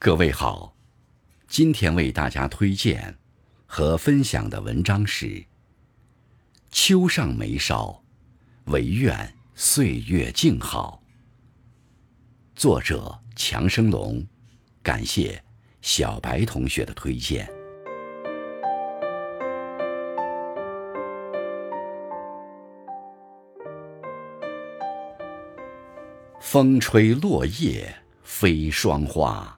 各位好，今天为大家推荐和分享的文章是《秋上眉梢，唯愿岁月静好》。作者强生龙，感谢小白同学的推荐。风吹落叶飞霜花。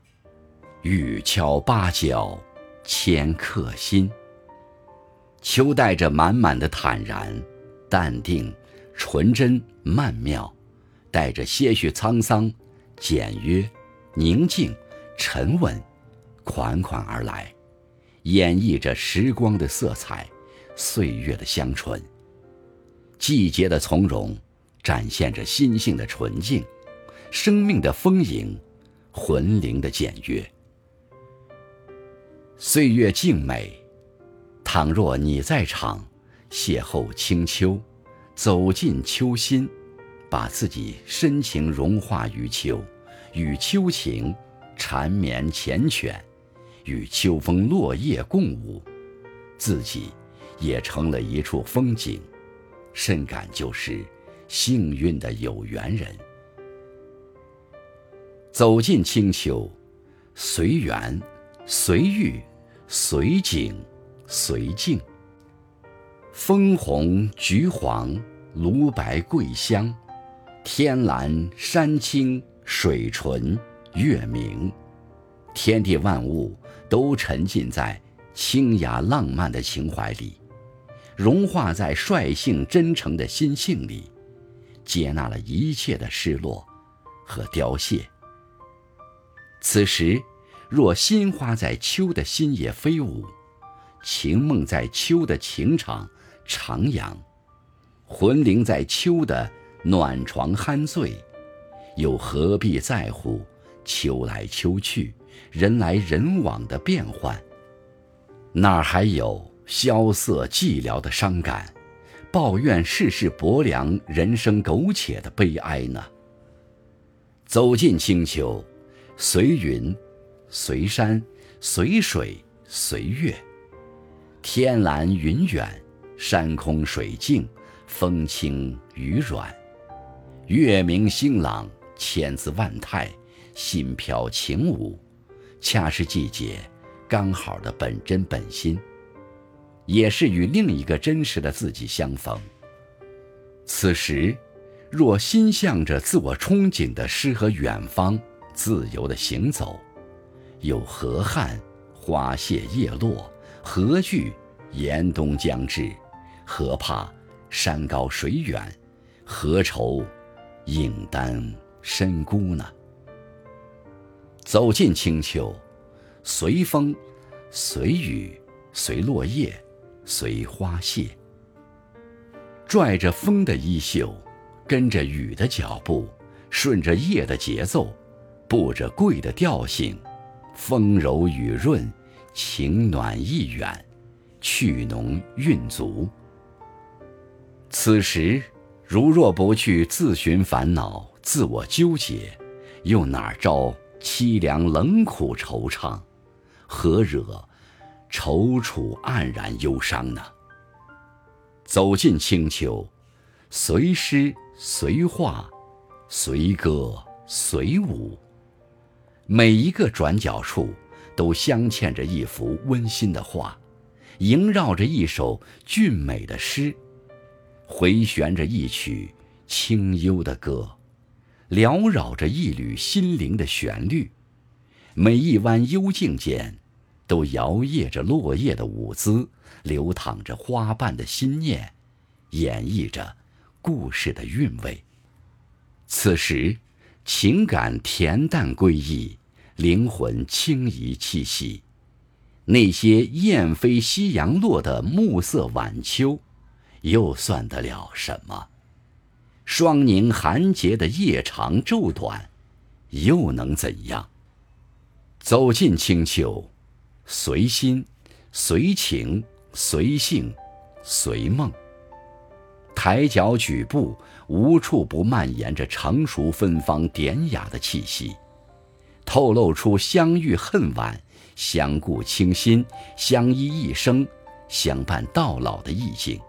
雨敲芭蕉，千客心。秋带着满满的坦然、淡定、纯真、曼妙，带着些许沧桑、简约、宁静、沉稳，款款而来，演绎着时光的色彩，岁月的香醇。季节的从容，展现着心性的纯净，生命的丰盈，魂灵的简约。岁月静美，倘若你在场，邂逅清秋，走进秋心，把自己深情融化于秋，与秋情缠绵缱绻，与秋风落叶共舞，自己也成了一处风景，深感就是幸运的有缘人。走进清秋，随缘，随遇。随景，随境。枫红橘黄，芦白桂香，天蓝山青水纯月明，天地万物都沉浸在清雅浪漫的情怀里，融化在率性真诚的心性里，接纳了一切的失落和凋谢。此时。若心花在秋的心野飞舞，情梦在秋的情场徜徉，魂灵在秋的暖床酣醉，又何必在乎秋来秋去、人来人往的变幻？哪还有萧瑟寂寥的伤感，抱怨世事薄凉、人生苟且的悲哀呢？走进清秋，随云。随山，随水，随月。天蓝云远，山空水静，风轻雨软。月明星朗，千姿万态，心飘情舞，恰是季节刚好的本真本心，也是与另一个真实的自己相逢。此时，若心向着自我憧憬的诗和远方，自由的行走。有何憾？花谢叶落，何惧严冬将至？何怕山高水远？何愁影单身孤呢？走进清秋，随风，随雨，随落叶，随花谢。拽着风的衣袖，跟着雨的脚步，顺着叶的节奏，步着桂的调性。风柔雨润，情暖意远，趣浓韵足。此时，如若不去自寻烦恼、自我纠结，又哪招凄凉冷苦惆怅？何惹踌躇黯然忧伤呢？走进清秋，随诗随画，随歌随舞。每一个转角处，都镶嵌着一幅温馨的画，萦绕着一首俊美的诗，回旋着一曲清幽的歌，缭绕着一缕心灵的旋律。每一弯幽静间，都摇曳着落叶的舞姿，流淌着花瓣的心念，演绎着故事的韵味。此时，情感恬淡归意。灵魂轻移气息，那些雁飞夕阳落的暮色晚秋，又算得了什么？霜凝寒结的夜长昼短，又能怎样？走进清秋，随心，随情，随性，随梦。抬脚举步，无处不蔓延着成熟芬芳典雅的气息。透露出相遇恨晚、相顾倾心、相依一生、相伴到老的意境。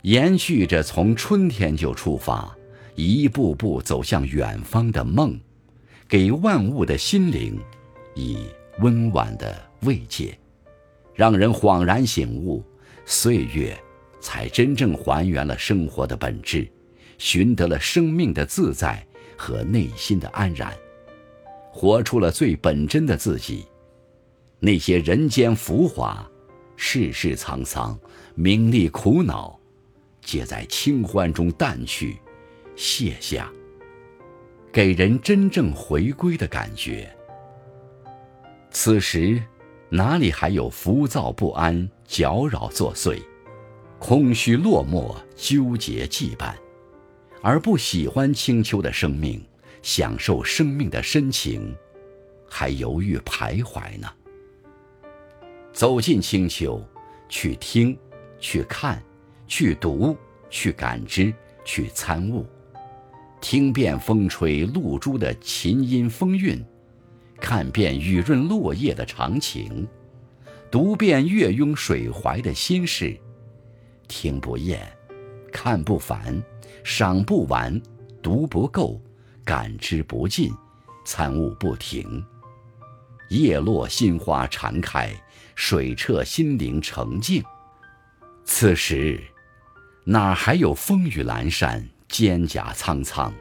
延续着从春天就出发，一步步走向远方的梦，给万物的心灵以温婉的慰藉，让人恍然醒悟，岁月才真正还原了生活的本质，寻得了生命的自在和内心的安然，活出了最本真的自己。那些人间浮华、世事沧桑、名利苦恼。皆在清欢中淡去、卸下，给人真正回归的感觉。此时，哪里还有浮躁不安、搅扰作祟、空虚落寞、纠结羁绊，而不喜欢清秋的生命，享受生命的深情，还犹豫徘徊呢？走进清秋，去听，去看。去读，去感知，去参悟，听遍风吹露珠的琴音风韵，看遍雨润落叶的长情，读遍月拥水怀的心事，听不厌，看不烦，赏不完，读不够，感知不尽，参悟不停。叶落心花常开，水澈心灵澄净。此时。哪还有风雨阑珊、蒹葭苍苍？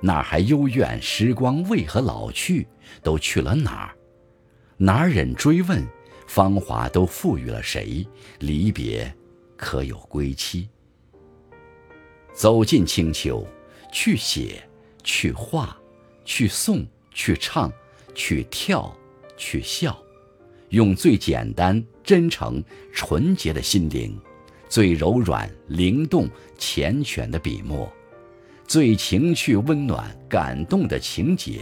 哪还幽怨时光为何老去？都去了哪儿？哪忍追问？芳华都赋予了谁？离别可有归期？走进清秋，去写，去画，去诵，去唱，去跳，去笑，用最简单、真诚、纯洁的心灵。最柔软、灵动、缱绻的笔墨，最情趣、温暖、感动的情节，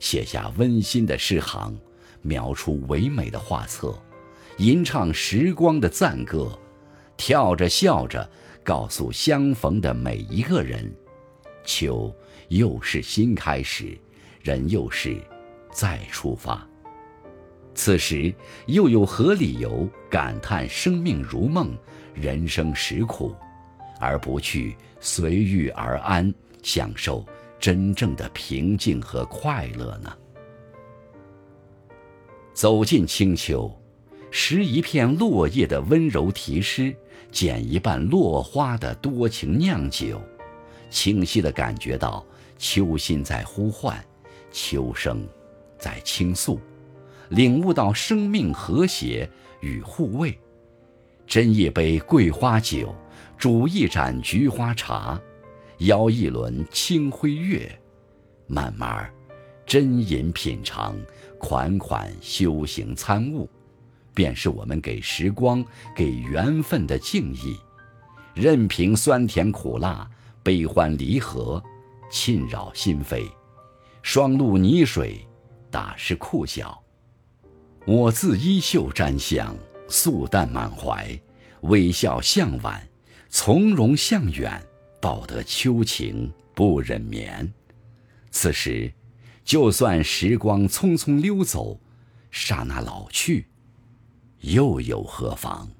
写下温馨的诗行，描出唯美的画册，吟唱时光的赞歌，跳着笑着，告诉相逢的每一个人：秋又是新开始，人又是再出发。此时又有何理由感叹生命如梦？人生实苦，而不去随遇而安，享受真正的平静和快乐呢？走进清秋，拾一片落叶的温柔题诗，捡一瓣落花的多情酿酒，清晰地感觉到秋心在呼唤，秋声在倾诉，领悟到生命和谐与护卫。斟一杯桂花酒，煮一盏菊花茶，邀一轮清辉月，慢慢斟饮品尝，款款修行参悟，便是我们给时光、给缘分的敬意。任凭酸甜苦辣、悲欢离合侵扰心扉，霜露泥水打湿裤脚，我自衣袖沾香。素淡满怀，微笑向晚，从容向远，报得秋情不忍眠。此时，就算时光匆匆溜走，刹那老去，又有何妨？